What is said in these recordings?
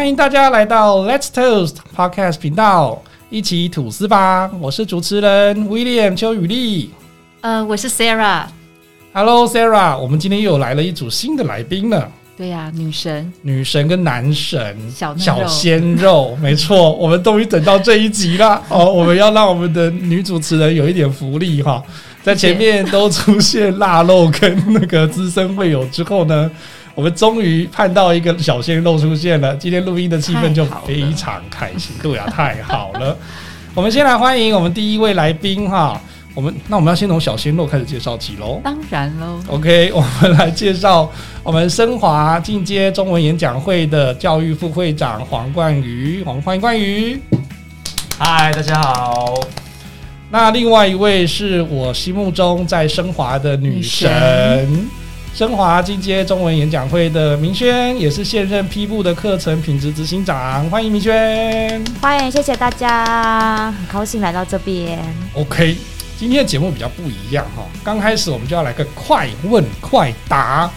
欢迎大家来到 Let's Toast Podcast 频道，一起吐司吧！我是主持人 William 邱宇丽。呃，我是 Sarah。Hello Sarah，我们今天又来了一组新的来宾了，对呀、女神女神跟男神小小鲜肉，没错，我们终于等到这一集了哦！我们要让我们的女主持人有一点福利哈，在前面都出现腊肉跟那个资深会友之后呢，我们终于盼到一个小鲜肉出现了。今天录音的气氛就非常开心，对啊，太好了！我们先来欢迎我们第一位来宾哈，我们那我们要先从小鲜肉开始介绍起喽。当然喽，OK，我们来介绍我们升华进阶中文演讲会的教育副会长黄冠瑜，黄欢迎冠宇。嗨，大家好。那另外一位是我心目中在升华的女神，升华进阶中文演讲会的明轩，也是现任 P 部的课程品质执行长，欢迎明轩。欢迎，谢谢大家，很高兴来到这边。OK，今天的节目比较不一样哈。刚开始我们就要来个快问快答。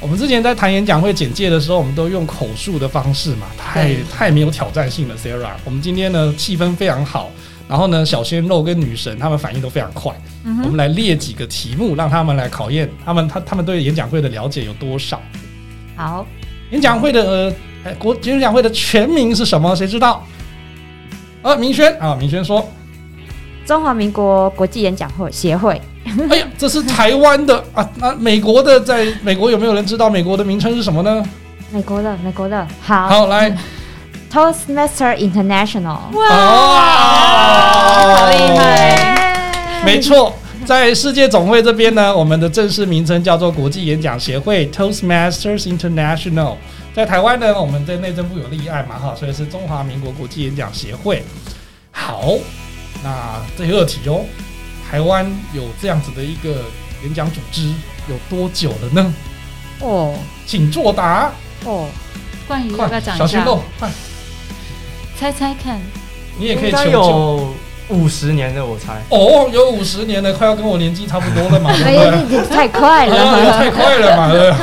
我们之前在谈演讲会简介的时候，我们都用口述的方式嘛，太太没有挑战性了，Sarah。我们今天呢气氛非常好，然后呢小鲜肉跟女神他们反应都非常快。嗯哼，我们来列几个题目，让他们来考验他们他他们对演讲会的了解有多少。好，演讲会的呃，哎国演讲会的全名是什么？谁知道？呃，明轩啊，明轩说。中华民国国际演讲会协会，哎呀，这是台湾的啊！那美国的，在美国有没有人知道美国的名称是什么呢？美国的，美国的，好好，来，，Toastmaster International，哇好厉害没错，在世界总会这边呢，我们的正式名称叫做国际演讲协会 （Toastmasters International）。在台湾呢，我们在内政部有立案嘛，哈，所以是中华民国国际演讲协会。好，那第二题哦，台湾有这样子的一个演讲组织有多久了呢？哦请作答，哦，冠宇要不要快，讲一下？小鲜肉，快，猜猜看，你也可以应该求救。有五十年的，我猜。哦，有五十年了，快要跟我年纪差不多了嘛，对哎不对？呀，你太快啊了，太快了嘛，对不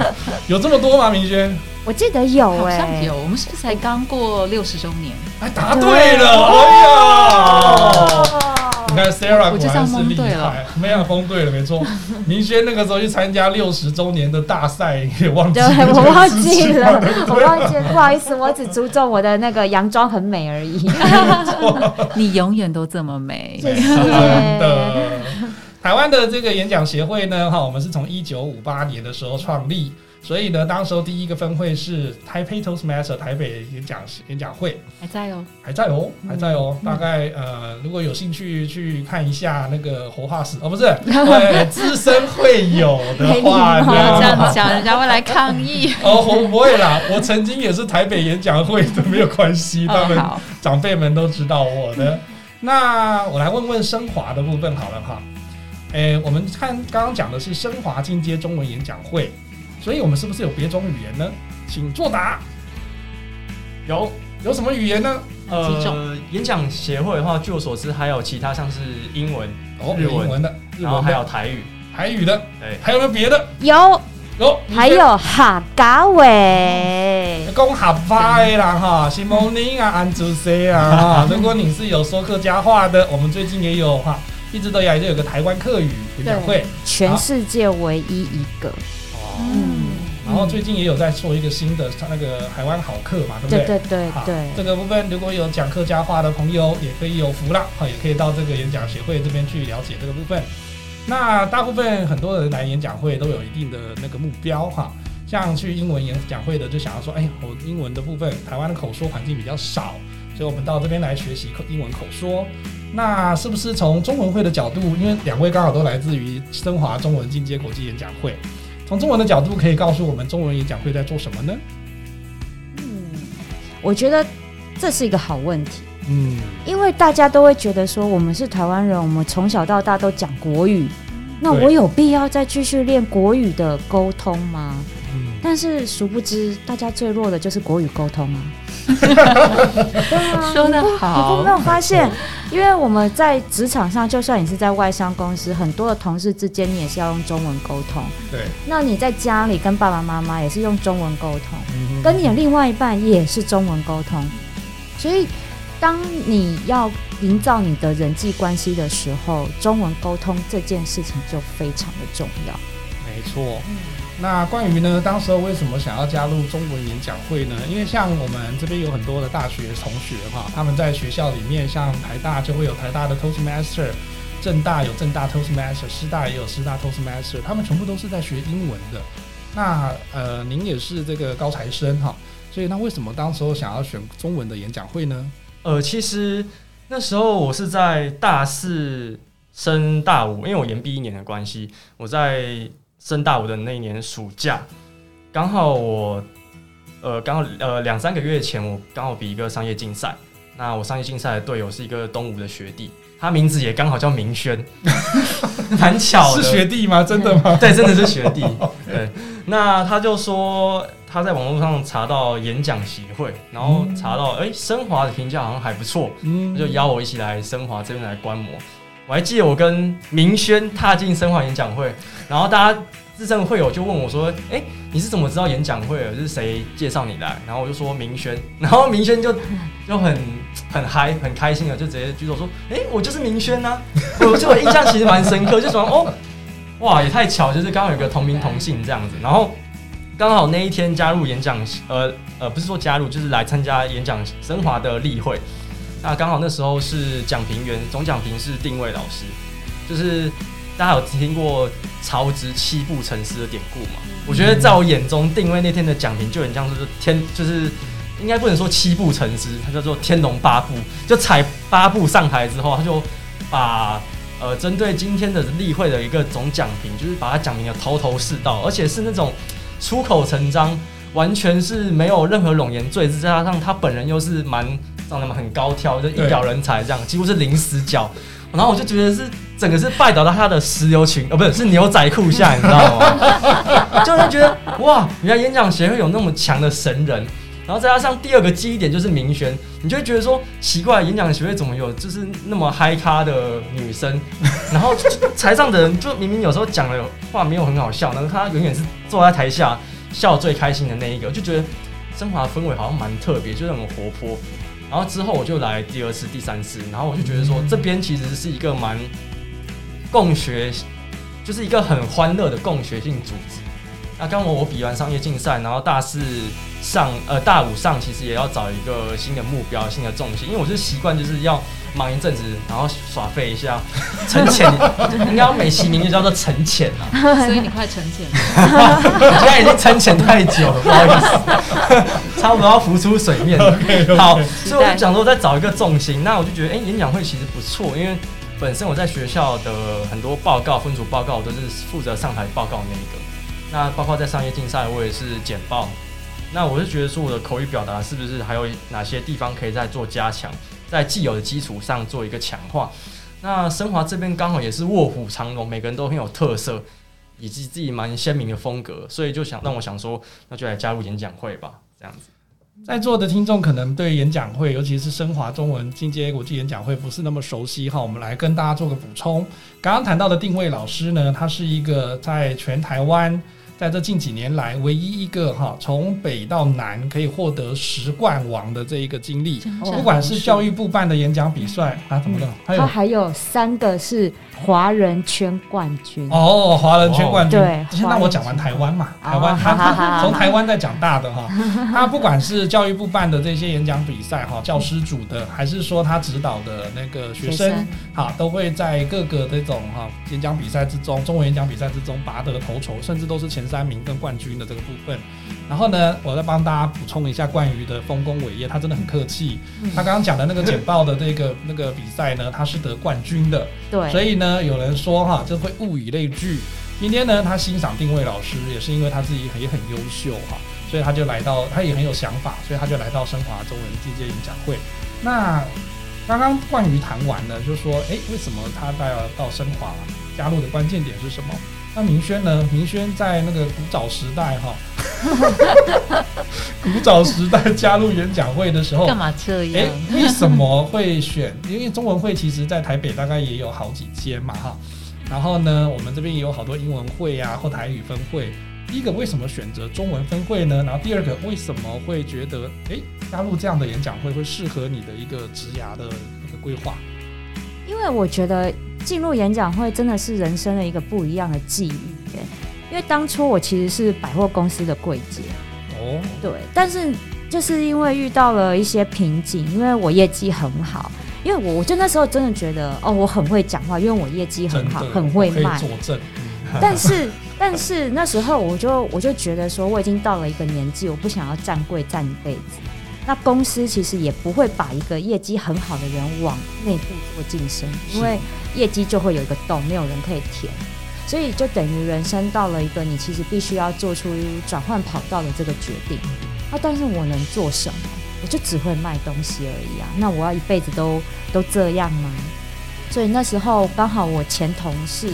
对？有这么多吗？明轩，我记得有好哎，像有，我们是不是才刚过六十周年？哎，答对了，哎呀！看 Sarah 果然是厉害，没有蒙对了，没错。明轩那个时候去参加六十周年的大赛，也忘记对，了我忘记了，我忘记了，不好意思，我只注重我的那个洋装很美而已。你永远都这么美。谢谢真的。台湾的这个演讲协会呢，哈，我们是从一九五八年的时候创立，所以呢，当时候第一个分会是台北 Toastmaster 台北演讲演讲会，还在哦，还在哦，还在哦。大概呃，如果有兴趣去看一下那个活化石，哦，不是，呃，资深会友的话不要 这样呢，讲，人家会来抗议。哦，我不会啦，我曾经也是台北演讲会的，没有关系，他们长辈们都知道我的。那我来问问升华的部分好了哈。诶，我们看刚刚讲的是升华进阶中文演讲会，所以我们是不是有别种语言呢？请作答。有有什么语言呢？呃，演讲协会的话，据我所知，还有其他像是英文，哦，日文有英文的，日然后还有，台语。台语的，对，还有没有别的？有，有，还有哈嘎伟，讲合法的啦哈，西蒙尼啊，安祖 C 啊哈。如果你是有说客家话的，我们最近也有哈，一直都以来就有个台湾客语演讲会全世界唯一一个。哦。后最近也有在做一个新的那个台湾好客嘛，对不对？对对对好对，这个部分如果有讲客家话的朋友，也可以有福了，哈，也可以到这个演讲协会这边去了解这个部分。那大部分很多人来演讲会都有一定的那个目标哈，像去英文演讲会的就想要说，哎，我英文的部分台湾的口说环境比较少，所以我们到这边来学习口英文口说。那是不是从中文会的角度，因为两位刚好都来自于升华中文进阶国际演讲会，从中文的角度可以告诉我们中文演讲会在做什么呢？嗯，我觉得这是一个好问题，嗯，因为大家都会觉得说我们是台湾人，我们从小到大都讲国语，那我有必要再继续练国语的沟通吗？嗯但是殊不知，大家最弱的就是国语沟通啊。对啊，说得你不好你有没有发现，因为我们在职场上，就算你是在外商公司，很多的同事之间，你也是要用中文沟通。对，那你在家里跟爸爸妈妈也是用中文沟通，嗯跟你的另外一半也是中文沟通。所以，当你要营造你的人际关系的时候，中文沟通这件事情就非常的重要。没错。那关于呢，当时候为什么想要加入中文演讲会呢？因为像我们这边有很多的大学同学哈，他们在学校里面，像台大就会有台大的 Toastmaster，正大有正大 Toastmaster，师大也有师大 Toastmaster，他们全部都是在学英文的。那呃，您也是这个高材生哈，所以那为什么当时候想要选中文的演讲会呢？呃，其实那时候我是在大四升大五，因为我延毕一年的关系，我在升大五的那一年暑假，刚好我呃刚好呃两三个月前，我刚好比一个商业竞赛。那我商业竞赛的队友是一个东吴的学弟，他名字也刚好叫明轩，蛮巧的。是学弟吗？真的吗？对，真的是学弟。对，那他就说他在网络上查到演讲协会，然后查到哎，升华的评价好像还不错，嗯他就邀我一起来升华这边来观摩。我还记得我跟明轩踏进升华演讲会，然后大家资深会友就问我说：“哎、你是怎么知道演讲会的？是谁介绍你来？”然后我就说明轩，然后明轩就就很很嗨很开心的就直接举手说：“哎、我就是明轩呐、我就我印象其实蛮深刻，就说哦，哇，也太巧，就是刚好有个同名同姓这样子，然后刚好那一天加入演讲，呃呃，不是说加入，就是来参加演讲升华的例会。那刚好那时候是讲评员，总讲评是定位老师，就是大家有听过曹植七步成诗的典故嘛？我觉得在我眼中，定位那天的讲评就很像是天，就是应该不能说七步成诗，它叫做天龙八部，就踩八步上台之后，他就把呃针对今天的例会的一个总讲评，就是把它讲明的头头是道，而且是那种出口成章，完全是没有任何冗言赘字，再加上他本人又是蛮长得很高挑，就一表人才这样，几乎是零死角。然后我就觉得是整个是拜倒到他的石榴裙，呃，不是是牛仔裤下，你知道吗？就是觉得哇，原来演讲协会有那么强的神人。然后再加上第二个记忆点就是明轩，你就会觉得说奇怪，演讲协会怎么有就是那么嗨咖的女生？然后台上的人就明明有时候讲的话没有很好笑，然后他永远是坐在台下笑最开心的那一个，就觉得升华氛围好像蛮特别，就是很活泼。然后之后我就来第二次、第三次，然后我就觉得说这边其实是一个蛮共学，就是一个很欢乐的共学性组织。那刚我我比完商业竞赛，然后大四上呃大五上其实也要找一个新的目标、新的重心，因为我是习惯就是要忙一阵子，然后耍废一下，沉潜，应该美其名就叫做沉潜啊。所以你快沉潜了。我现在已经沉潜太久了，不好意思，差不多要浮出水面了。好，所以我就讲说再找一个重心，那我就觉得，哎、演讲会其实不错，因为本身我在学校的很多报告、分组报告，我都是负责上台报告那一个。那包括在商业竞赛，我也是简报。那我是觉得说，我的口语表达是不是还有哪些地方可以再做加强，在既有的基础上做一个强化？那升华这边刚好也是卧虎藏龙，每个人都很有特色，以及自己蛮鲜明的风格，所以就想让我想说，那就来加入演讲会吧，这样子。在座的听众可能对演讲会，尤其是升华中文进阶国际演讲会不是那么熟悉哈，我们来跟大家做个补充。刚刚谈到的定位老师呢，他是一个在全台湾。在这近几年来，唯一一个哈从北到南可以获得十冠王的这一个经历，不管是教育部办的演讲比赛啊，怎么了？还有他还有三个是华人圈冠军。哦，华人圈冠军。对先让我讲完台湾嘛，哦台湾他从台湾再讲大的哈，他不管是教育部办的这些演讲比赛哈，教师组的，还是说他指导的那个学生学生，好，都会在各个这种哈演讲比赛之中，中文演讲比赛之中拔得头筹，甚至都是前三名跟冠军的这个部分。然后呢，我再帮大家补充一下冠宇的丰功伟业，他真的很客气。他刚刚讲的那个简报的这个那个比赛呢，他是得冠军的。对，所以呢，有人说哈，这会物以类聚。今天呢，他欣赏定位老师，也是因为他自己也很优秀哈，所以他就来到，他也很有想法，所以他就来到升华中文世界演讲会。那刚刚冠宇谈完了，就说，哎，为什么他到到升华加入的关键点是什么？那明轩呢？明轩在那个古早时代哈，古早时代加入演讲会的时候干，嘛这哎样？，为什么会选？因为中文会其实在台北大概也有好几间嘛，哈。然后呢，我们这边也有好多英文会啊，或台语分会。第一个，为什么选择中文分会呢？然后第二个，为什么会觉得哎加入这样的演讲会会适合你的一个职涯的一个规划？因为我觉得进入演讲会真的是人生的一个不一样的际遇耶。因为当初我其实是百货公司的柜姐，哦，对，但是就是因为遇到了一些瓶颈，因为我业绩很好，因为我我就那时候真的觉得哦，我很会讲话，因为我业绩很好，很会卖。但是但是那时候我就我就觉得说，我已经到了一个年纪，我不想要站柜站一辈子。那公司其实也不会把一个业绩很好的人往内部做晋升，因为业绩就会有一个洞，没有人可以填，所以就等于人生到了一个你其实必须要做出转换跑道的这个决定。那、但是我能做什么？我就只会卖东西而已啊。那我要一辈子都都这样吗？所以那时候刚好我前同事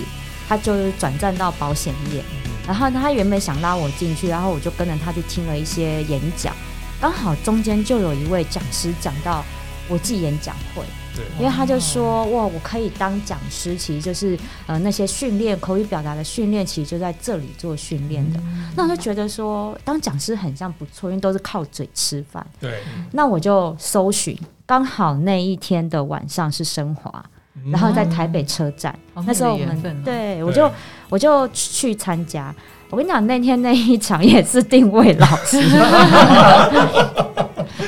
他就是转战到保险业，然后他原本想拉我进去，然后我就跟着他去听了一些演讲，刚好中间就有一位讲师讲到国际演讲会，对，因为他就说哇，我可以当讲师，其实就是呃那些训练口语表达的训练，其实就在这里做训练的。那我就觉得说当讲师很像不错，因为都是靠嘴吃饭。对，那我就搜寻，刚好那一天的晚上是升华，然后在台北车站。好那时候我们对我就我就去参加。我跟你讲，那天那一场也是定位老师。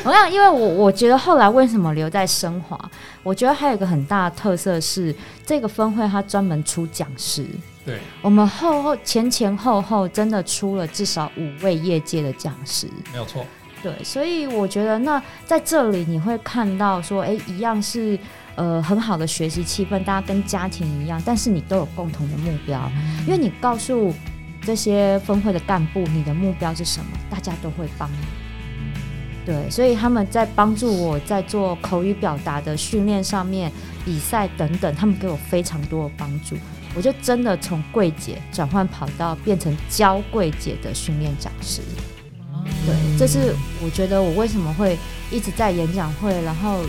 我想，因为我我觉得后来为什么留在升华，我觉得还有一个很大的特色是，这个分会它专门出讲师。对，我们后后前前后后真的出了至少五位业界的讲师。没有错。对，所以我觉得那在这里你会看到说，哎，一样是呃很好的学习气氛，大家跟家庭一样，但是你都有共同的目标，因为你告诉这些分会的干部你的目标是什么，大家都会帮你。对，所以他们在帮助我在做口语表达的训练上面、比赛等等，他们给我非常多的帮助。我就真的从柜姐转换跑道，变成教柜姐的训练讲师。对，这是我觉得我为什么会一直在演讲会，然后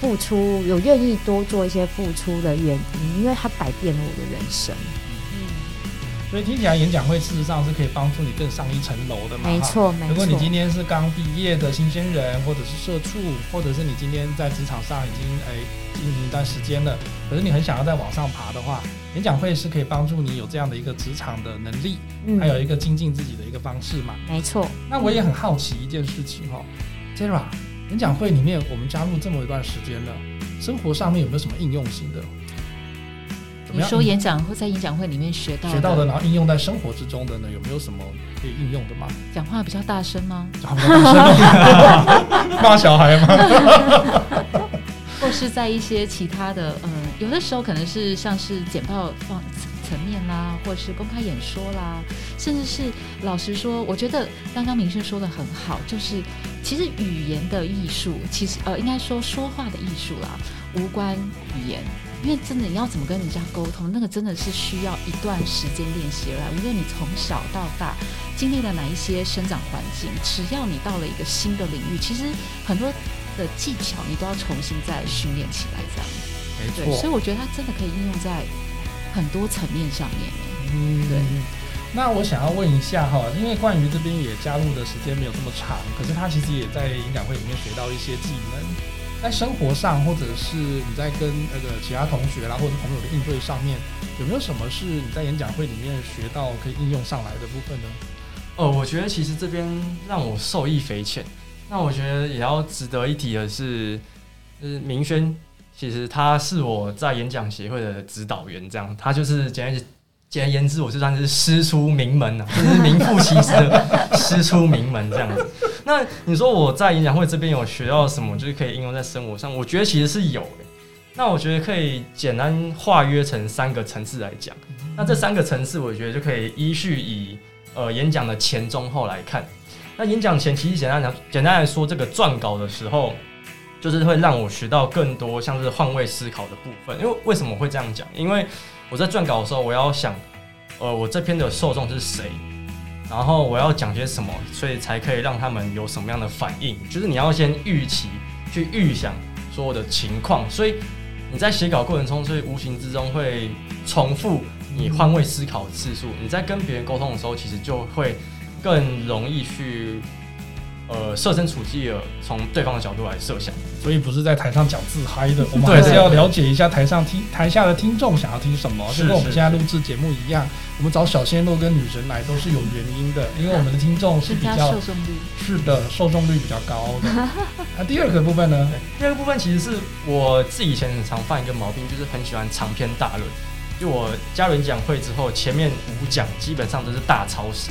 付出，有愿意多做一些付出的原因，因为它改变了我的人生。所以听起来演讲会事实上是可以帮助你更上一层楼的嘛。没错，没如果你今，天是刚毕业的新鲜人，或者是社畜，或者是你今天在职场上已经哎经营一段时间了，可是你很想要再往上爬的话，演讲会是可以帮助你有这样的一个职场的能力，嗯还有一个精进自己的一个方式嘛。没错，那我也很好奇一件事情哦、j e r a 演讲会里面我们加入这么一段时间了，生活上面有没有什么应用型的？怎么样你说演讲会在演讲会里面学到学到的，然后应用在生活之中的呢？有没有什么可以应用的吗？讲话比较大声吗？好大声 骂小孩吗？或是在一些其他的，嗯，有的时候可能是像是简报方层面啦，或是公开演说啦，甚至是老实说，我觉得刚刚明轩说的很好，就是其实语言的艺术，其实呃，应该说说话的艺术啦，无关语言。因为真的你要怎么跟人家沟通，那个真的是需要一段时间练习而来。无论你从小到大经历了哪一些生长环境，只要你到了一个新的领域，其实很多的技巧你都要重新再训练起来，这样。对，没错，所以我觉得它真的可以应用在很多层面上面。嗯对。那我想要问一下哈，因为冠宇这边也加入的时间没有这么长，可是他其实也在演讲会里面学到一些技能，在生活上或者是你在跟那个其他同学啦或者朋友的应对上面，有没有什么是你在演讲会里面学到可以应用上来的部分呢？哦，我觉得其实这边让我受益匪浅。那我觉得也要值得一提的是，就是明轩，其实他是我在演讲协会的指导员，这样他就是简单简而言之，我就算是师出名门啊，就是名副其实的 师出名门这样子。那你说我在演讲会这边有学到什么，就是可以应用在生活上？我觉得其实是有的。那我觉得可以简单化约成三个层次来讲。那这三个层次，我觉得就可以依序以呃演讲的前中后来看。那演讲前其实简单讲，简单来说，这个撰稿的时候，就是会让我学到更多像是换位思考的部分。因为为什么会这样讲？因为我在撰稿的时候，我要想，呃，我这篇的受众是谁，然后我要讲些什么，所以才可以让他们有什么样的反应。就是你要先预期，去预想所有的情况，所以你在写稿过程中，所以无形之中会重复你换位思考的次数。你在跟别人沟通的时候，其实就会更容易去。呃，设身处地的从对方的角度来设想，所以不是在台上讲自嗨的，我们还是要了解一下台上听台下的听众想要听什么，就跟我们现在录制节目一样，我们找小鲜肉跟女神来都是有原因的，因为我们的听众是比较受众率是的，受众率比较高的。那第二个部分呢？第二个部分其实是我自己以前很常犯一个毛病，就是很喜欢长篇大论。就我嘉伦讲会之后，前面五讲基本上都是大超时，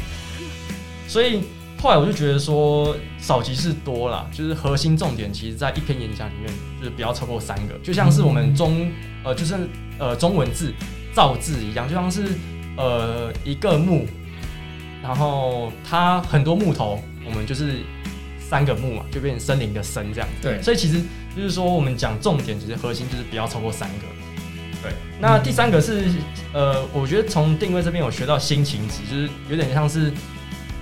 所以。后来我就觉得说少即是多啦，就是核心重点，其实在一篇演讲里面就是不要超过三个，就像是我们中呃就是呃中文字造字一样，就像是呃一个木，然后它很多木头，我们就是三个木嘛，就变成森林的森这样。对，所以其实就是说我们讲重点，其实核心就是不要超过三个。对，那第三个是呃，我觉得从定位这边我学到新情值，就是有点像是。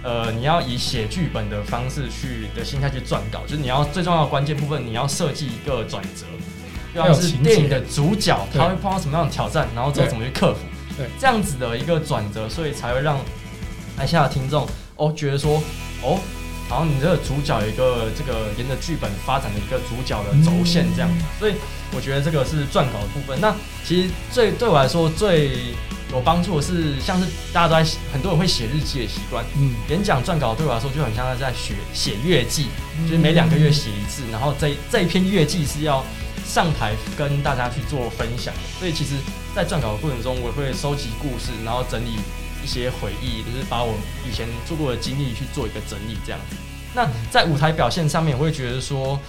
呃，你要以写剧本的方式去的心态去撰稿，就是你要最重要的关键部分，你要设计一个转折，就像是电影的主角他会碰到什么样的挑战，然后之后怎么去克服，对，这样子的一个转折，所以才会让台下的听众哦觉得说哦，好像你这个主角有一个这个沿着剧本发展的一个主角的轴线这样，所以我觉得这个是撰稿的部分。那其实最对我来说最。有帮助的是，像是大家都在很多人会写日记的习惯。嗯，演讲撰稿对我来说就很像是在写写月记，就是每两个月写一次，然后这这一篇月记是要上台跟大家去做分享。所以其实，在撰稿的过程中，我会收集故事，然后整理一些回忆，就是把我以前做过的经历去做一个整理，这样子。那在舞台表现上面，我会觉得说，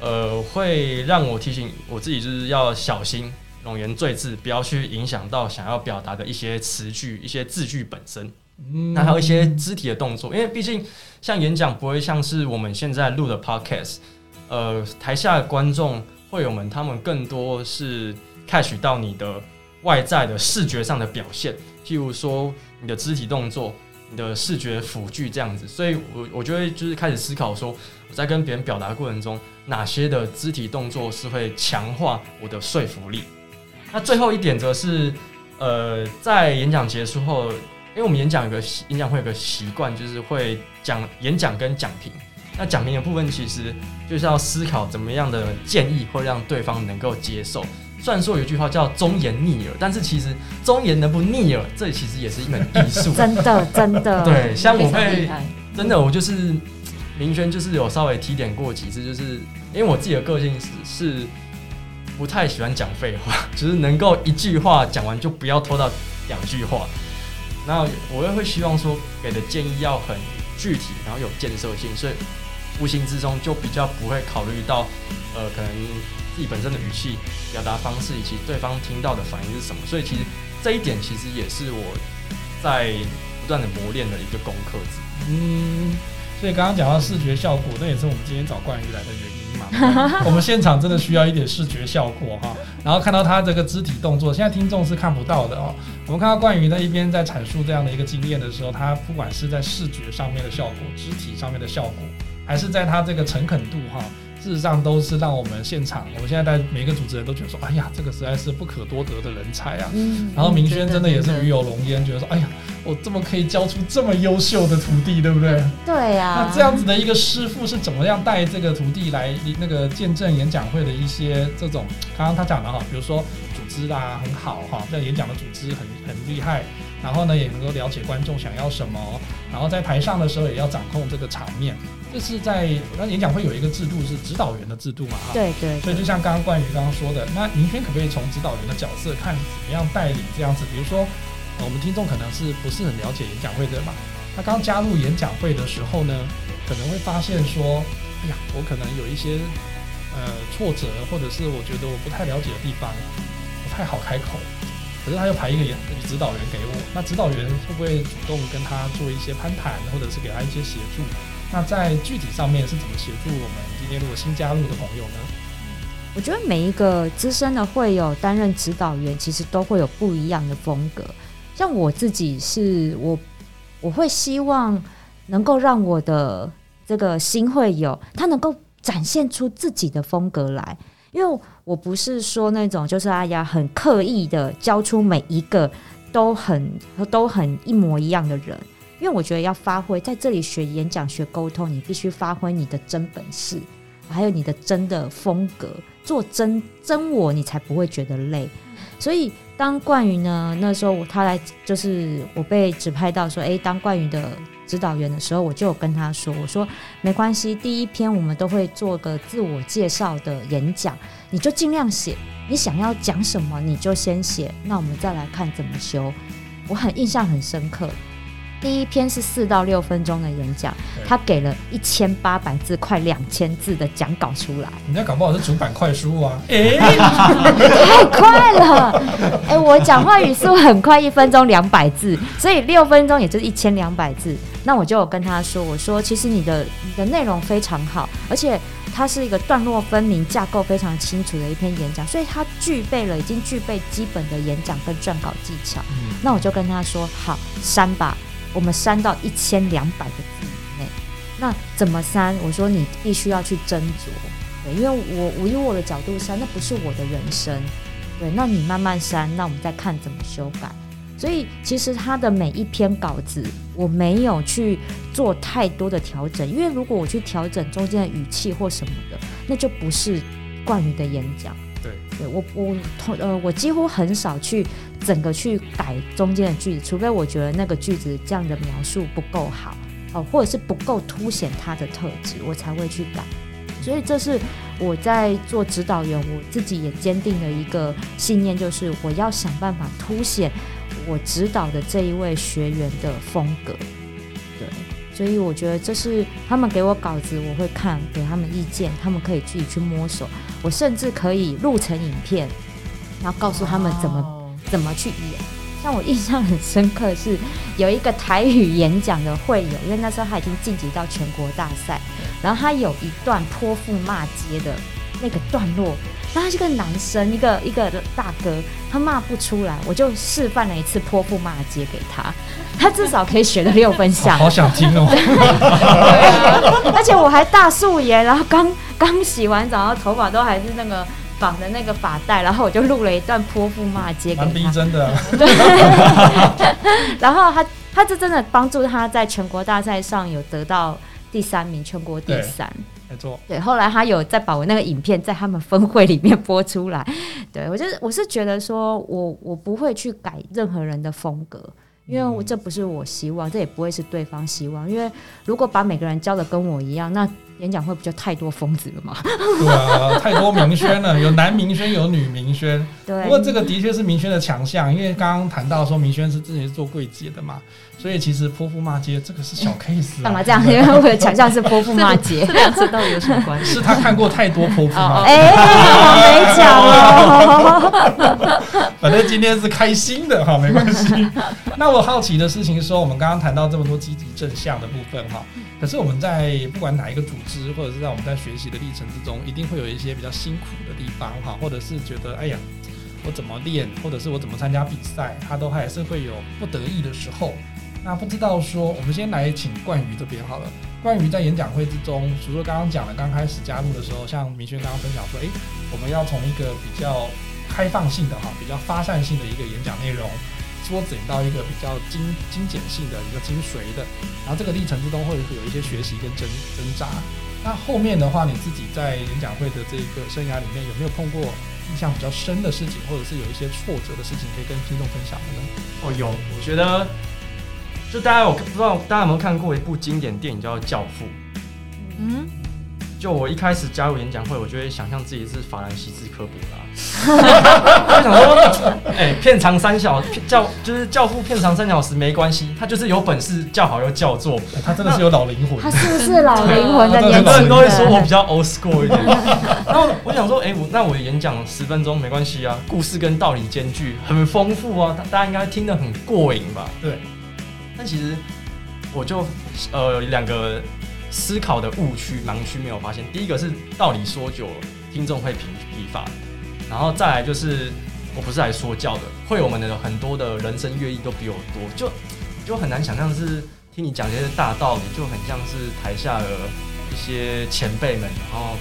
呃，会让我提醒我自己，就是要小心。冗言赘字，不要去影响到想要表达的一些词句、一些字句本身。嗯，那还有一些肢体的动作，因为毕竟像演讲不会像是我们现在录的 podcast，呃，台下的观众会友们他们更多是 catch 到你的外在的视觉上的表现，譬如说你的肢体动作、你的视觉辅具这样子。所以我我就会就是开始思考说，我在跟别人表达过程中，哪些的肢体动作是会强化我的说服力。那最后一点则是，呃，在演讲结束后，因为我们演讲有个演讲会有个习惯，就是会讲演讲跟讲评。那讲评的部分其实就是要思考怎么样的建议会让对方能够接受。虽然说有句话叫忠言逆耳，但是其实忠言能不逆耳，这其实也是一门艺术。真的，真的。对，像我会真的，我就是明轩，就是有稍微提点过几次，就是因为我自己的个性是是。不太喜欢讲废话，就是能够一句话讲完就不要拖到两句话。那我也会希望说给的建议要很具体，然后有建设性，所以无形之中就比较不会考虑到呃可能自己本身的语气、表达方式以及对方听到的反应是什么。所以其实这一点其实也是我在不断的磨练的一个功课。嗯，所以刚刚讲到视觉效果，那也是我们今天找冠宇来的原因。我们现场真的需要一点视觉效果哈，然后看到他这个肢体动作，现在听众是看不到的哦。我们看到冠宇在一边在阐述这样的一个经验的时候，他不管是在视觉上面的效果、肢体上面的效果，还是在他这个诚恳度哈。事实上都是让我们现场，我们现在在每个主持人都觉得说，哎呀，这个实在是不可多得的人才啊。嗯。然后明轩真的也是鱼有龙焉，觉得说，哎呀，我这么可以教出这么优秀的徒弟，对不对？对呀。那这样子的一个师傅是怎么样带这个徒弟来那个见证演讲会的一些这种？刚刚他讲的哈，比如说组织啦很好哈，在演讲的组织很很厉害，然后呢也能够了解观众想要什么，然后在台上的时候也要掌控这个场面。这是在那演讲会有一个制度是指导员的制度嘛？哈，对对。所以就像刚刚关于刚刚说的，那明轩可不可以从指导员的角色看怎么样带领这样子？比如说，我们听众可能是不是很了解演讲会的嘛？他刚加入演讲会的时候呢，可能会发现说，哎呀，我可能有一些呃挫折，或者是我觉得我不太了解的地方，不太好开口。可是他又排一个演指导员给我，那指导员会不会主动跟他做一些攀谈，或者是给他一些协助？那在具体上面是怎么协助我们今天如果新加入的朋友呢？我觉得每一个资深的会友担任指导员，其实都会有不一样的风格。像我自己是我我会希望能够让我的这个新会友他能够展现出自己的风格来，因为我不是说那种就是哎呀很刻意的教出每一个都很都很一模一样的人。因为我觉得要发挥在这里学演讲、学沟通，你必须发挥你的真本事，还有你的真的风格，做真真我，你才不会觉得累。所以当冠宇呢，那时候他来，就是我被指派到说，诶，当冠宇的指导员的时候，我就跟他说，我说没关系，第一篇我们都会做个自我介绍的演讲，你就尽量写，你想要讲什么你就先写，那我们再来看怎么修。我很印象很深刻。第一篇是四到六分钟的演讲，他给了一千八百字，快两千字的讲稿出来。人家搞不好是主板快书啊！哎，太快了！哎，我讲话语速很快，一分钟两百字，所以六分钟也就是一千两百字。那我就有跟他说，我说其实你的你的内容非常好，而且它是一个段落分明、架构非常清楚的一篇演讲，所以它具备了已经具备基本的演讲跟撰稿技巧。那我就跟他说，好删吧。我们删到一千两百个字以内，那怎么删？我说你必须要去斟酌，对，因为我我以我的角度删，那不是我的人生，对，那你慢慢删，那我们再看怎么修改。所以其实他的每一篇稿子，我没有去做太多的调整，因为如果我去调整中间的语气或什么的，那就不是冠于的演讲。对，我我同呃，我几乎很少去整个去改中间的句子，除非我觉得那个句子这样的描述不够好哦，或者是不够凸显它的特质，我才会去改。所以这是我在做指导员，我自己也坚定的一个信念，就是我要想办法凸显我指导的这一位学员的风格。对，所以我觉得这是他们给我稿子，我会看，给他们意见，他们可以自己去摸索。我甚至可以录成影片，然后告诉他们怎么怎么去演。像我印象很深刻是有一个台语演讲的会友，因为那时候他已经晋级到全国大赛，然后他有一段泼妇骂街的那个段落，然后他是个男生，一个一个大哥，他骂不出来，我就示范了一次泼妇骂街给他，他至少可以学的六分像。好想听哦！而且我还大素颜，然后刚。刚洗完澡，然后头发都还是那个绑的那个发带，然后我就录了一段泼妇骂街给他。蛮逼真的。对。然后他，他就真的帮助他在全国大赛上有得到第三名，全国第三。没错。对，后来他有再把我那个影片在他们分会里面播出来。对我就是，我是觉得说我我不会去改任何人的风格，因为我这不是我希望，这也不会是对方希望。因为如果把每个人教的跟我一样，那演讲会不就太多疯子了吗？对啊，太多明轩了，有男明轩，有女明轩。对，不过这个的确是明轩的强项，因为刚刚谈到说明轩是之前是做柜姐的嘛，所以其实泼妇骂街这个是小 case。干嘛这样？因为我的强项是泼妇骂街，这两次到底有什么关系？是他看过太多泼妇骂。哎，我没讲哦。反正今天是开心的哈，没关系。那我好奇的事情是说，我们刚刚谈到这么多积极正向的部分哈。可是我们在不管哪一个组知，或者是在我们在学习的历程之中，一定会有一些比较辛苦的地方哈，或者是觉得哎呀，我怎么练，或者是我怎么参加比赛，他都还是会有不得意的时候。那不知道说，我们先来请冠宇这边好了。冠宇在演讲会之中，除了刚刚讲的刚开始加入的时候，像明轩刚刚分享说，哎，我们要从一个比较开放性的哈，比较发散性的一个演讲内容。缩减到一个比较精精简性的一个精髓的，然后这个历程之中会有一些学习跟挣挣扎。那后面的话，你自己在演讲会的这个生涯里面有没有碰过印象比较深的事情，或者是有一些挫折的事情可以跟听众分享的呢？哦，有，我觉得就大家有不知道大家有没有看过一部经典电影叫《教父》？嗯。就我一开始加入演讲会，我就会想象自己是法兰西斯科普拉，就想说，哎，片长三小教就是教父片长三小时没关系，他就是有本事叫好又叫座，他真的是有老灵魂，他是不是老灵魂的年轻人？很多人都会说我比较 old school 一点。然后我想说，哎，我那我的演讲十分钟没关系啊，故事跟道理兼具，很丰富啊，大家应该听得很过瘾吧？对。但其实我就呃两个。思考的误区、盲区没有发现。第一个是道理说久了，听众会疲疲乏；然后再来就是，我不是来说教的，会我们的很多的人生阅历都比我多，就就很难想象是听你讲这些大道理，就很像是台下的一些前辈们，然后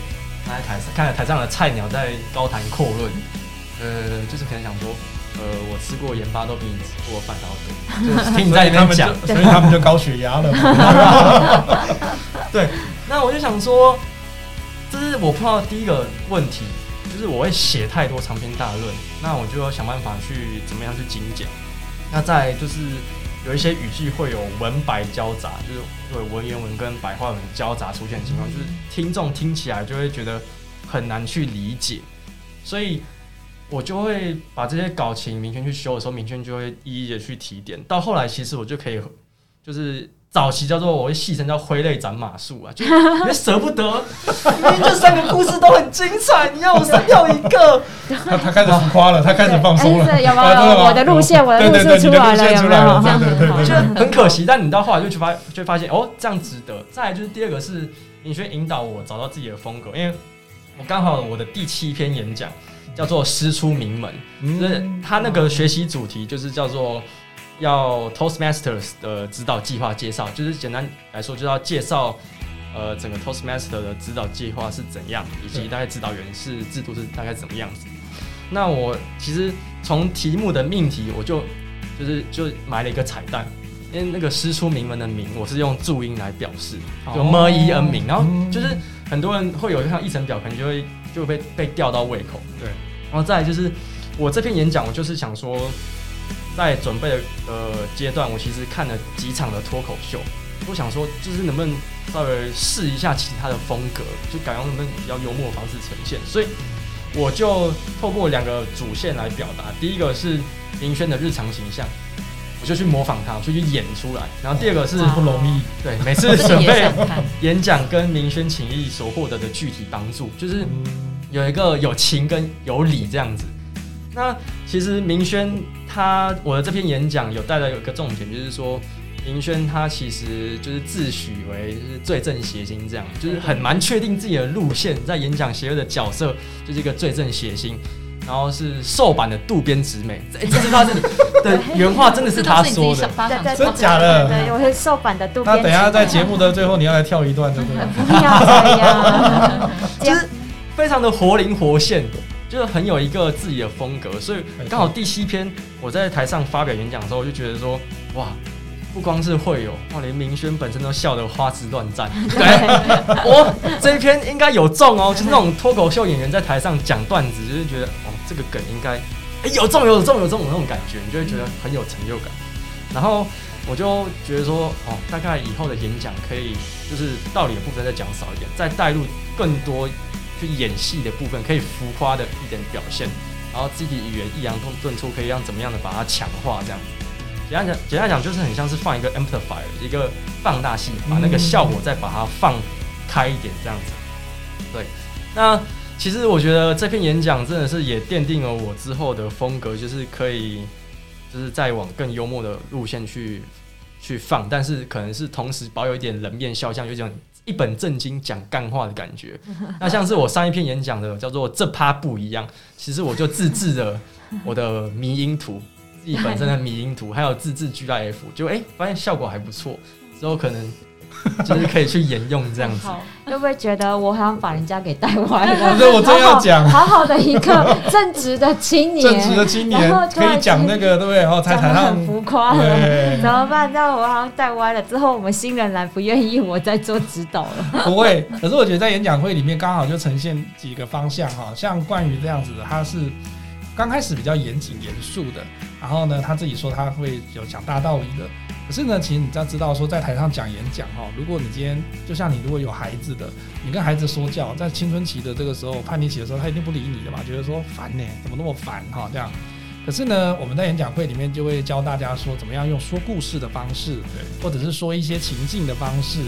他在台上看着台上的菜鸟在高谈阔论，呃，就是可能想说，呃，我吃过盐巴都比你吃过饭还要多，就是 听你在里面讲，所以 他们就高血压了嘛。对，那我就想说，这是我碰到的第一个问题，就是我会写太多长篇大论，那我就要想办法去怎么样去精简。那再就是有一些语句会有文白交杂，就是会有文言文跟白话文交杂出现的情况，就是听众听起来就会觉得很难去理解，所以我就会把这些稿请明轩去修的时候，明轩就会一一的去提点。到后来，其实我就可以就是。早期叫做我会戏称叫挥泪斩马谡啊，就 也舍不得，因为这三个故事都很精彩，你要我删掉一个，他他开始浮夸了，他开始放松了。哎有没 有我的路线，我的路对对对，你的线出来了，有没有？来了，对对对对就。很可惜。但你到后来就去发，就发现哦，这样值得。再来就是第二个是明轩引导我找到自己的风格，因为我刚好我的第七篇演讲叫做“师出名门”，就是他那个学习主题就是叫做要 Toastmasters 的指导计划介绍，就是简单来说，就是要介绍呃整个 Toastmaster 的指导计划是怎样，以及大概指导员是制度是大概怎么样子。那我其实从题目的命题，我就就是就埋了一个彩蛋，因为那个师出名门的名，我是用注音来表示，就哦。m i n 名，然后嗯就是很多人会有像议程表，可能就会就会被被吊到胃口。对，然后再来就是我这篇演讲，我就是想说，在准备的呃阶段，我其实看了几场的脱口秀，我想说就是能不能稍微试一下其他的风格，就改用能不能比较幽默的方式呈现，所以我就透过两个主线来表达，第一个是林轩的日常形象。我就去模仿他，我就去演出来。然后第二个是不容易。对每次 准备，演讲跟明轩情谊所获得的具体帮助，就是嗯有一个有情跟有理这样子。那其实明轩他我的这篇演讲有带来有一个重点，就是说明轩他其实就是自诩为就是罪证邪心这样，就是很蛮确定自己的路线，在演讲协会的角色就是一个罪证邪心。然后是瘦版的渡边直美，哎、这句话是的原话，真的是他说的。真假的对，对我是瘦版的渡边。那等一下在节目的最后，你要来跳一段，对不对？不要这样，就是非常的活灵活现，就是很有一个自己的风格，所以刚好第七篇我在台上发表演讲的时候，我就觉得说，哇，不光是会有，哇，连明轩本身都笑得花枝乱颤。对，我这一篇应该有中哦，就是那种脱口秀演员在台上讲段子，就是觉得哦，这个梗应该，哎、有中有中有中有那种感觉，你就会觉得很有成就感。然后我就觉得说，哦，大概以后的演讲可以就是道理的部分再讲少一点，再带入更多去演戏的部分，可以浮夸的一点表现，然后肢体语言抑扬顿顿挫，可以让怎么样的把它强化这样子。简单讲，简单讲就是很像是放一个 amplifier，一个放大器，把那个效果再把它放开一点这样子。对，那其实我觉得这篇演讲真的是也奠定了我之后的风格，就是可以就是再往更幽默的路线去去放，但是可能是同时保有一点冷面笑像，有一种一本正经讲干话的感觉。那像是我上一篇演讲的叫做“这趴不一样”，其实我就自制了我的迷音图，自己本身的迷因图，还有自制 GIF，就哎、发现效果还不错，之后可能就是可以去沿用这样子。好，会不会觉得我好像把人家给带歪了？我这我真要讲，好好的一个正直的青年，正直的青年可以讲那个，对不对？然后才台上很，浮夸怎，么办？那我好像带歪了。之后我们新人来不愿意我再做指导了。不会。可是我觉得在演讲会里面刚好就呈现几个方向哈，像冠宇这样子的，他是刚开始比较严谨严肃的，然后呢，他自己说他会有讲大道理的。可是呢，其实你要知道说，在台上讲演讲哈，如果你今天就像你如果有孩子的，你跟孩子说教，在青春期的这个时候叛逆期的时候，他一定不理你的嘛，觉得说烦呢、怎么那么烦哈这样。可是呢，我们在演讲会里面就会教大家说，怎么样用说故事的方式，或者是说一些情境的方式，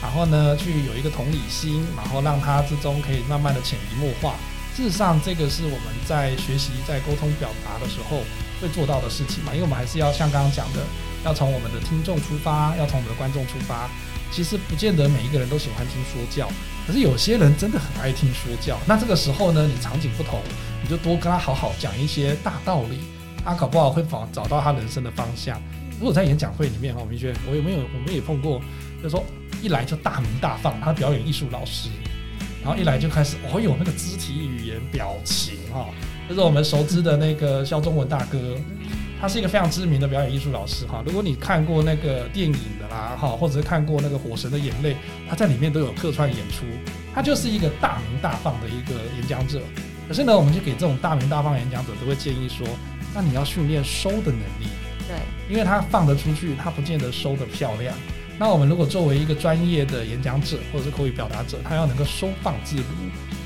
然后呢，去有一个同理心，然后让他之中可以慢慢的潜移默化。事实上，这个是我们在学习、在沟通表达的时候会做到的事情嘛，因为我们还是要像刚刚讲的，要从我们的听众出发，要从我们的观众出发。其实不见得每一个人都喜欢听说教，可是有些人真的很爱听说教。那这个时候呢，你场景不同，你就多跟他好好讲一些大道理，他搞不好会找找到他人生的方向。如果在演讲会里面哈，明轩，我有没有我们也碰过，就是说一来就大名大放，他表演艺术老师，然后一来就开始哦有那个肢体语言表情哈，就是我们熟知的那个肖中文大哥。他是一个非常知名的表演艺术老师哈，如果你看过那个电影的啦哈，或者是看过那个《火神的眼泪》，他在里面都有客串演出。他就是一个大名大放的一个演讲者。可是呢，我们就给这种大名大放演讲者都会建议说，那你要训练收的能力。对，因为他放得出去，他不见得收得漂亮。那我们如果作为一个专业的演讲者或者是口语表达者，他要能够收放自如。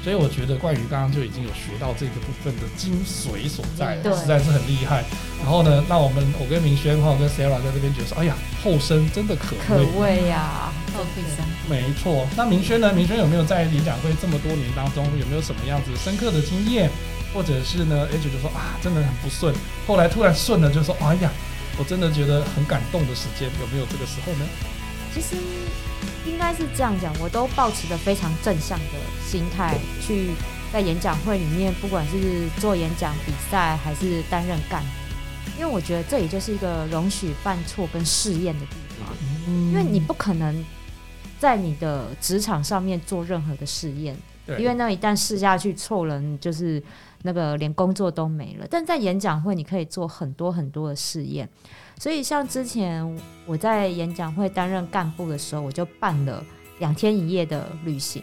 所以我觉得冠宇刚刚就已经有学到这个部分的精髓所在，实在是很厉害。然后呢，那我们我跟明轩哈跟 Sarah 在这边觉得说，哎呀，后生真的可可畏呀，后退三。没错。那明轩呢？明轩有没有在演讲会这么多年当中，有没有什么样子深刻的经验，或者是呢？哎，觉得说啊，真的很不顺，后来突然顺了，就说，哎呀，我真的觉得很感动的时间，有没有这个时候呢？其实。应该是这样讲，我都保持着非常正向的心态去在演讲会里面，不管是做演讲比赛还是担任干部，因为我觉得这里就是一个容许犯错跟试验的地方，因为你不可能在你的职场上面做任何的试验，因为那一旦试下去错了，就是那个连工作都没了。但在演讲会，你可以做很多很多的试验。所以，像之前我在演讲会担任干部的时候，我就办了两天一夜的旅行。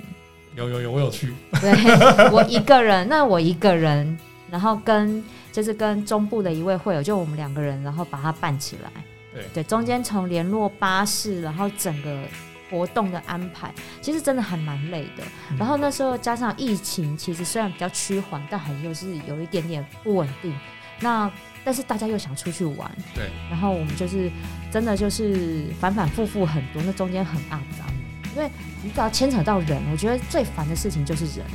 有有有，我有去。对，我一个人，那我一个人，然后跟就是跟中部的一位会友，就我们两个人，然后把它办起来。对对，中间从联络巴士，然后整个活动的安排，其实真的还蛮累的。然后那时候加上疫情，其实虽然比较趋缓，但还又是有一点点不稳定。那但是大家又想出去玩，对，然后我们就是真的就是反反复复很多，那中间很肮脏，因为你只要牵扯到人，我觉得最烦的事情就是人。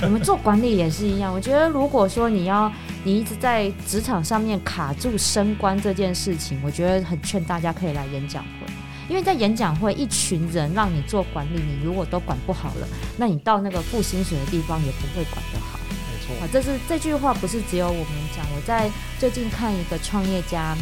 我们做管理也是一样，我觉得如果说你要你一直在职场上面卡住升官这件事情，我觉得很劝大家可以来演讲会，因为在演讲会一群人让你做管理，你如果都管不好了，那你到那个付薪水的地方也不会管得好。啊，这是这句话不是只有我们讲。我在最近看一个创业家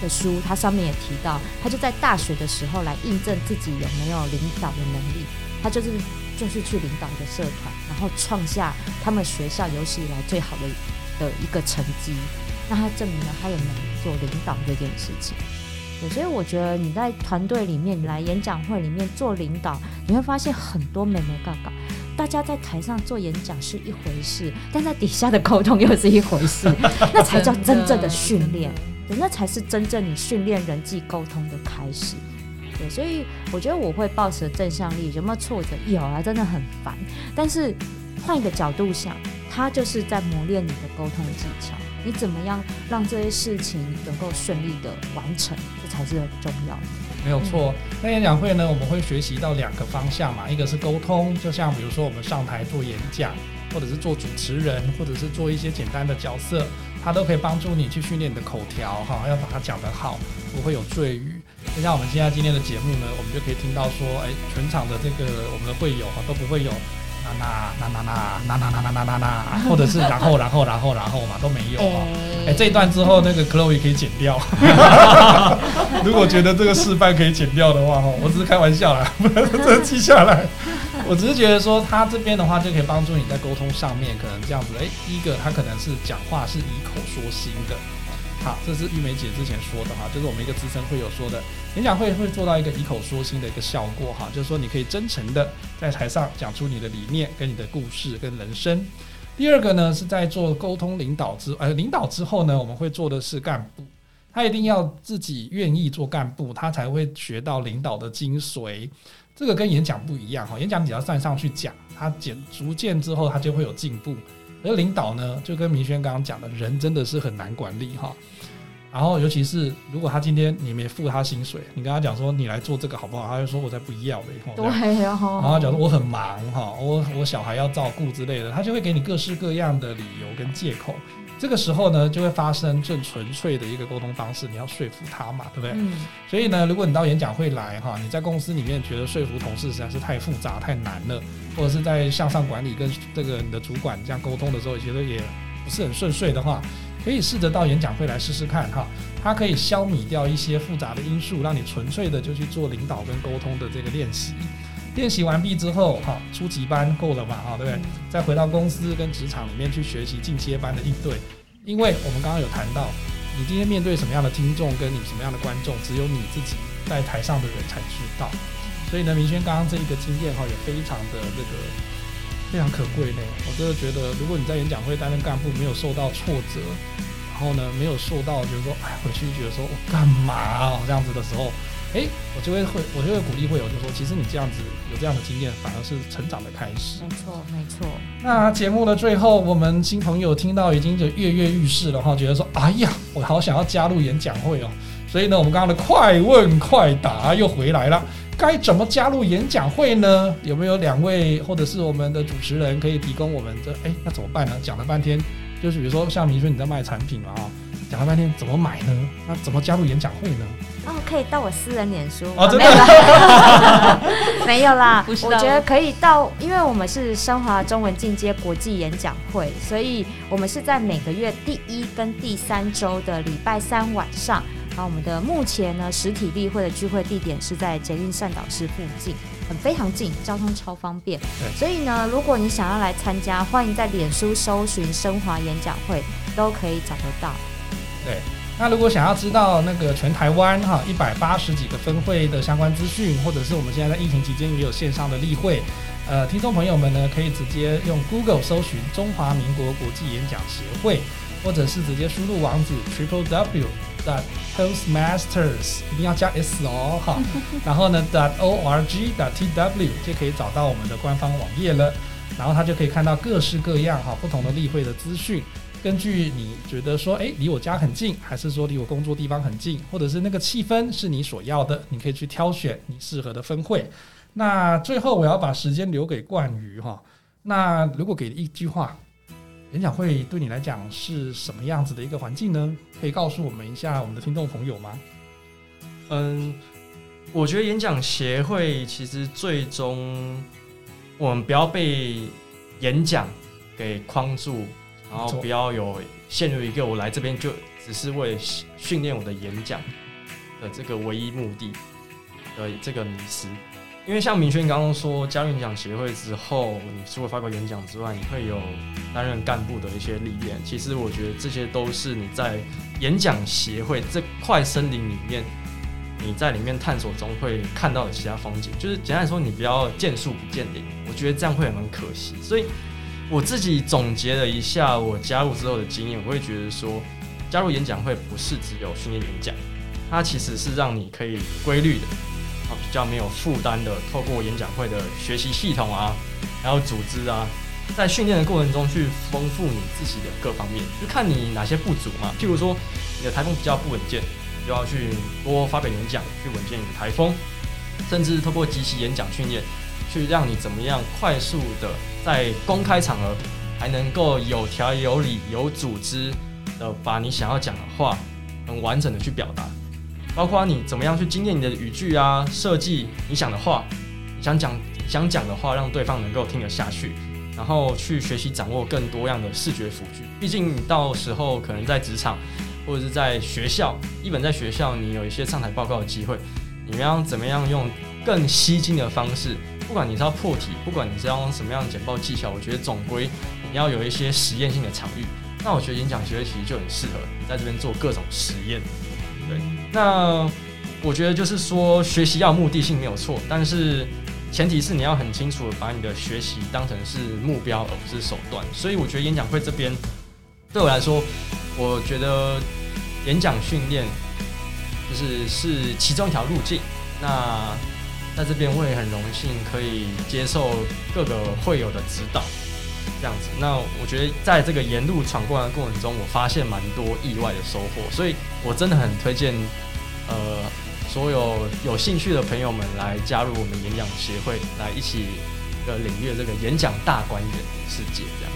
的书，他上面也提到，他就在大学的时候来印证自己有没有领导的能力。他就是就是去领导一个社团，然后创下他们学校有史以来最好的的一个成绩。那他证明了他有能力做领导这件事情。对，所以我觉得你在团队里面，你来演讲会里面做领导，你会发现很多美眉杠杠。大家在台上做演讲是一回事，但在底下的沟通又是一回事，那才叫真正的训练，那才是真正你训练人际沟通的开始。对，所以我觉得我会抱持正向力，有没有挫折？有啊，真的很烦。但是换一个角度想，它就是在磨练你的沟通技巧，你怎么样让这些事情能够顺利的完成，这才是很重要的。没有错，那演讲会呢，我们会学习到两个方向嘛，一个是沟通，就像比如说我们上台做演讲，或者是做主持人，或者是做一些简单的角色，它都可以帮助你去训练你的口条哈，要把它讲得好，不会有赘语。就像我们现在今天的节目呢，我们就可以听到说，哎，全场的这个我们的会友哈都不会有。那那那那那那那那那那那，或者是然后然后然后然后嘛都没有啊。哎，这一段之后那个 Chloe 可以剪掉。如果觉得这个示范可以剪掉的话，哈，我只是开玩笑啦，这记下来。我只是觉得说，他这边的话就可以帮助你在沟通上面，可能这样子。哎，第一个他可能是讲话是以口说心的。好，这是玉梅姐之前说的哈，就是我们一个资深会友说的，演讲会会做到一个以口说心的一个效果哈，就是说你可以真诚的在台上讲出你的理念跟你的故事跟人生。第二个呢是在做沟通领导之呃领导之后呢，我们会做的是干部，他一定要自己愿意做干部，他才会学到领导的精髓。这个跟演讲不一样哈，演讲只要站上去讲，他渐逐渐之后他就会有进步。而领导呢，就跟明轩刚刚讲的，人真的是很难管理哈。然后，尤其是如果他今天你没付他薪水，你跟他讲说你来做这个好不好？他就说我才不要嘞。对，然后然后讲说我很忙哈，我我小孩要照顾之类的，他就会给你各式各样的理由跟借口。这个时候呢，就会发生最纯粹的一个沟通方式，你要说服他嘛，对不对？嗯。所以呢，如果你到演讲会来哈，你在公司里面觉得说服同事实在是太复杂太难了，或者是在向上管理跟这个你的主管这样沟通的时候，觉得也不是很顺遂的话，可以试着到演讲会来试试看哈。它可以消弭掉一些复杂的因素，让你纯粹的就去做领导跟沟通的这个练习。练习完毕之后，哈，初级班够了吧？哈，对不对？再回到公司跟职场里面去学习进阶班的应对。因为我们刚刚有谈到，你今天面对什么样的听众，跟你什么样的观众，只有你自己在台上的人才知道。所以呢，明轩刚刚这一个经验哈，也非常的这个非常可贵呢。我真的觉得，如果你在演讲会担任干部，没有受到挫折。然后呢，没有受到，就是说，哎，回去觉得说我干嘛啊这样子的时候，哎，我就会会，我就会鼓励会友，就说，其实你这样子有这样的经验，反而是成长的开始。没错，没错。那节目的最后，我们新朋友听到已经就跃跃欲试了哈，觉得说，哎呀，我好想要加入演讲会哦。所以呢，我们刚刚的快问快答又回来了，该怎么加入演讲会呢？有没有两位或者是我们的主持人可以提供我们的？哎，那怎么办呢？讲了半天。就是比如说，像明轩你在卖产品嘛啊，讲了半天怎么买呢？那怎么加入演讲会呢？哦，可以到我私人脸书哦，真的没有啦。我觉得可以到，因为我们是升华中文进阶国际演讲会，所以我们是在每个月第一跟第三周的礼拜三晚上。好，我们的目前呢实体例会的聚会地点是在捷运善导市附近。很非常近，交通超方便。所以呢，如果你想要来参加，欢迎在脸书搜寻升华演讲会，都可以找得到。对，那如果想要知道那个全台湾哈一百八十几个分会的相关资讯，或者是我们现在在疫情期间也有线上的例会，呃，听众朋友们呢可以直接用 Google 搜寻中华民国国际演讲协会，或者是直接输入网址 Triple W。的 Toastmasters 一定要加 s 哦，哈，然后呢，dot org dot tw 就可以找到我们的官方网页了，然后他就可以看到各式各样哈不同的例会的资讯。根据你觉得说，诶，离我家很近，还是说离我工作地方很近，或者是那个气氛是你所要的，你可以去挑选你适合的分会。那最后我要把时间留给冠宇哈，那如果给一句话。演讲会。对你来讲是什么样子的一个环境呢？可以告诉我们一下我们的听众朋友吗？嗯，我觉得演讲协会。其实最终我们不要被演讲给框住，然后不要有陷入一个我来这边就只是为了训练我的演讲的这个唯一目的的这个迷失。因为像明轩刚刚说，加入演讲协会之后，你除了发表演讲之外，你会有担任干部的一些历练。其实我觉得这些都是你在演讲协会这块森林里面，你在里面探索中会看到的其他风景。就是简单来说，你不要见树不见林，我觉得这样会很可惜。所以我自己总结了一下我加入之后的经验，我会觉得说，加入演讲会不是只有训练演讲，它其实是让你可以规律的。比较没有负担的，透过演讲会的学习系统啊，还有组织啊，在训练的过程中去丰富你自己的各方面，就看你哪些不足嘛。譬如说，你的台风比较不稳健，你就要去多发表演讲，去稳健你的台风，甚至透过即席演讲训练，去让你怎么样快速的在公开场合还能够有条有理、有组织的把你想要讲的话，很完整的去表达。包括你怎么样去精炼你的语句啊，设计你想的话，你想讲想讲的话，让对方能够听得下去，然后去学习掌握更多样的视觉辅具。毕竟到时候可能在职场或者是在学校，一本在学校你有一些上台报告的机会，你们要怎么样用更吸睛的方式？不管你是要破题，不管你是要用什么样的简报技巧，我觉得总归你要有一些实验性的场域。那我觉得演讲学其实就很适合在这边做各种实验。对，那我觉得就是说，学习要目的性没有错，但是前提是你要很清楚的把你的学习当成是目标，而不是手段。所以我觉得演讲会这边对我来说，我觉得演讲训练就是是其中一条路径。那在这边我也很荣幸可以接受各个会友的指导。这样子，那我觉得在这个沿路闯过来的过程中，我发现蛮多意外的收获，所以我真的很推荐，呃，所有有兴趣的朋友们来加入我们演讲协会，来一起的领略这个演讲大观园世界。这样，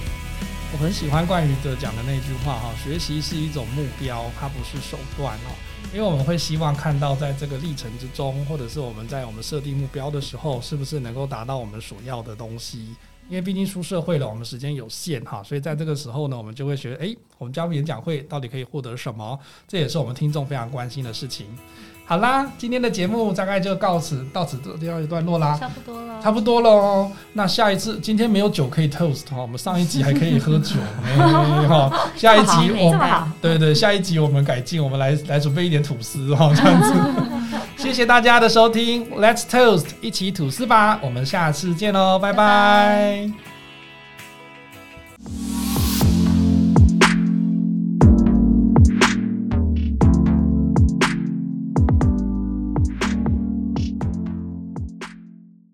我很喜欢冠宇哲讲的那句话哈，学习是一种目标，它不是手段哦，因为我们会希望看到在这个历程之中，或者是我们在我们设定目标的时候，是不是能够达到我们所要的东西。因为毕竟出社会了，我们时间有限哈，所以在这个时候呢，我们就会学，诶，我们加入演讲会到底可以获得什么？这也是我们听众非常关心的事情。好啦，今天的节目大概就告此到此就要一段落啦。差不多了，差不多了哦。那下一次，今天没有酒可以 toast 哈，我们上一集还可以喝酒，哎哈。下一集我们对对，下一集我们改进，我们来来准备一点吐司哈，这样子。谢谢大家的收听，Let's toast，一起吐司吧。我们下次见喽，拜拜